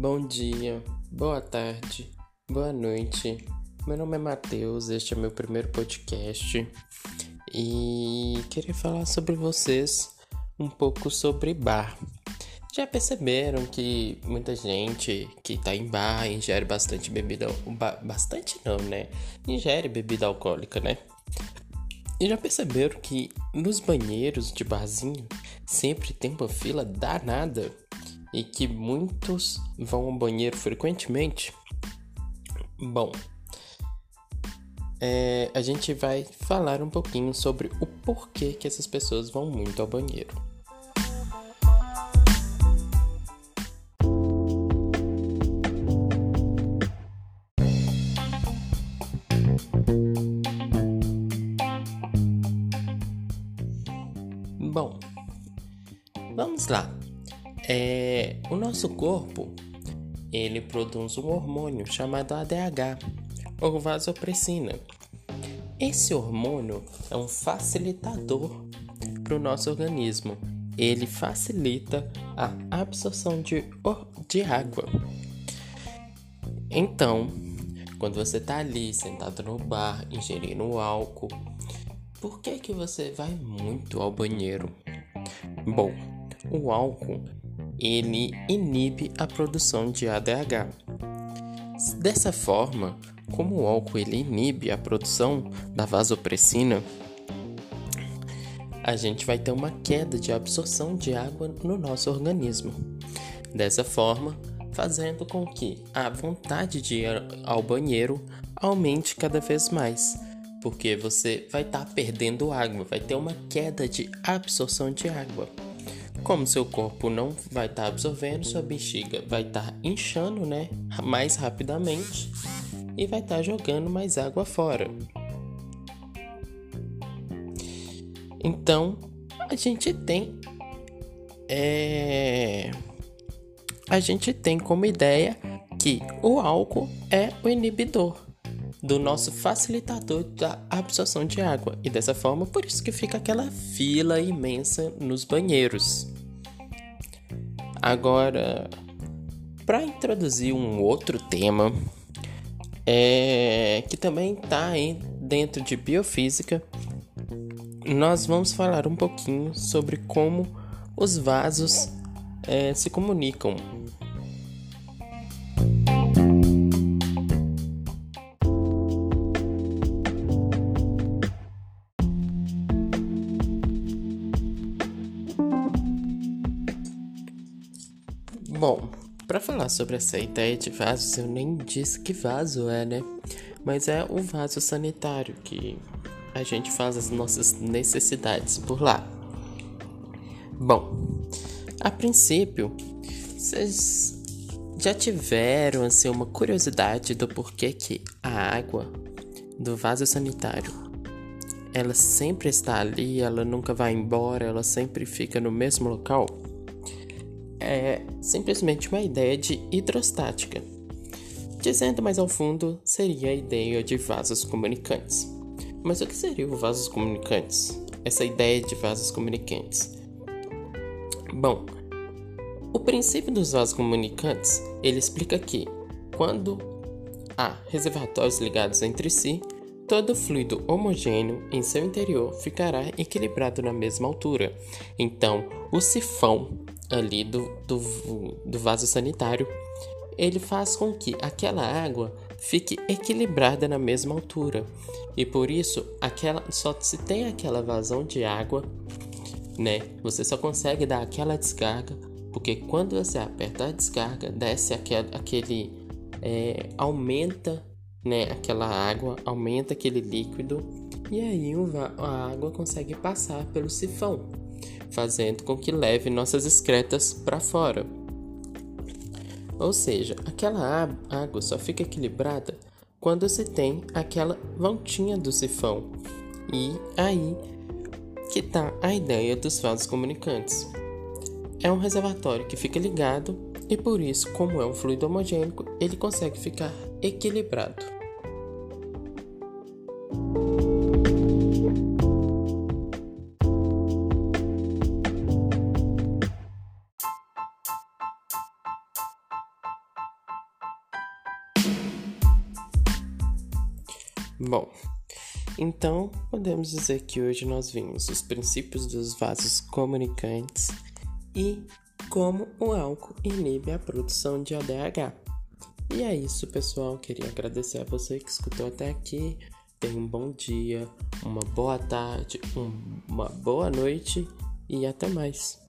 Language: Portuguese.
Bom dia, boa tarde, boa noite. Meu nome é Matheus, este é meu primeiro podcast e queria falar sobre vocês um pouco sobre bar. Já perceberam que muita gente que tá em bar ingere bastante bebida, bastante não, né? Ingere bebida alcoólica, né? E já perceberam que nos banheiros de barzinho sempre tem uma fila danada e que muitos vão ao banheiro frequentemente? Bom, é, a gente vai falar um pouquinho sobre o porquê que essas pessoas vão muito ao banheiro. Bom, vamos lá. É, o nosso corpo ele produz um hormônio chamado ADH, ou vasopressina. Esse hormônio é um facilitador para o nosso organismo. Ele facilita a absorção de, de água. Então, quando você está ali sentado no bar, ingerindo álcool, por que, que você vai muito ao banheiro? Bom, o álcool ele inibe a produção de ADH. Dessa forma, como o álcool ele inibe a produção da vasopressina, a gente vai ter uma queda de absorção de água no nosso organismo. Dessa forma, fazendo com que a vontade de ir ao banheiro aumente cada vez mais, porque você vai estar tá perdendo água, vai ter uma queda de absorção de água. Como seu corpo não vai estar tá absorvendo, sua bexiga vai estar tá inchando, né, mais rapidamente e vai estar tá jogando mais água fora. Então, a gente tem é, a gente tem como ideia que o álcool é o inibidor do nosso facilitador da absorção de água e dessa forma por isso que fica aquela fila imensa nos banheiros. Agora, para introduzir um outro tema é, que também está dentro de biofísica, nós vamos falar um pouquinho sobre como os vasos é, se comunicam Bom, para falar sobre essa ideia de vasos, eu nem disse que vaso é, né? Mas é o vaso sanitário que a gente faz as nossas necessidades por lá. Bom, a princípio, vocês já tiveram assim uma curiosidade do porquê que a água do vaso sanitário ela sempre está ali, ela nunca vai embora, ela sempre fica no mesmo local? É simplesmente uma ideia de hidrostática. Dizendo mais ao fundo, seria a ideia de vasos comunicantes. Mas o que seriam vasos comunicantes? Essa ideia de vasos comunicantes? Bom, o princípio dos vasos comunicantes, ele explica que quando há reservatórios ligados entre si, todo fluido homogêneo em seu interior ficará equilibrado na mesma altura. Então, o sifão ali do, do, do vaso sanitário, ele faz com que aquela água fique equilibrada na mesma altura. E por isso, aquela só se tem aquela vazão de água, né? Você só consegue dar aquela descarga, porque quando você aperta a descarga, desce aquele, aquele é, aumenta, né? Aquela água aumenta aquele líquido e aí a água consegue passar pelo sifão fazendo com que leve nossas excretas para fora. Ou seja, aquela água só fica equilibrada quando se tem aquela voltinha do sifão. E aí que está a ideia dos vasos comunicantes. É um reservatório que fica ligado e por isso, como é um fluido homogêneo, ele consegue ficar equilibrado. Bom, então podemos dizer que hoje nós vimos os princípios dos vasos comunicantes e como o álcool inibe a produção de ADH. E é isso, pessoal. Queria agradecer a você que escutou até aqui. Tenha um bom dia, uma boa tarde, uma boa noite e até mais.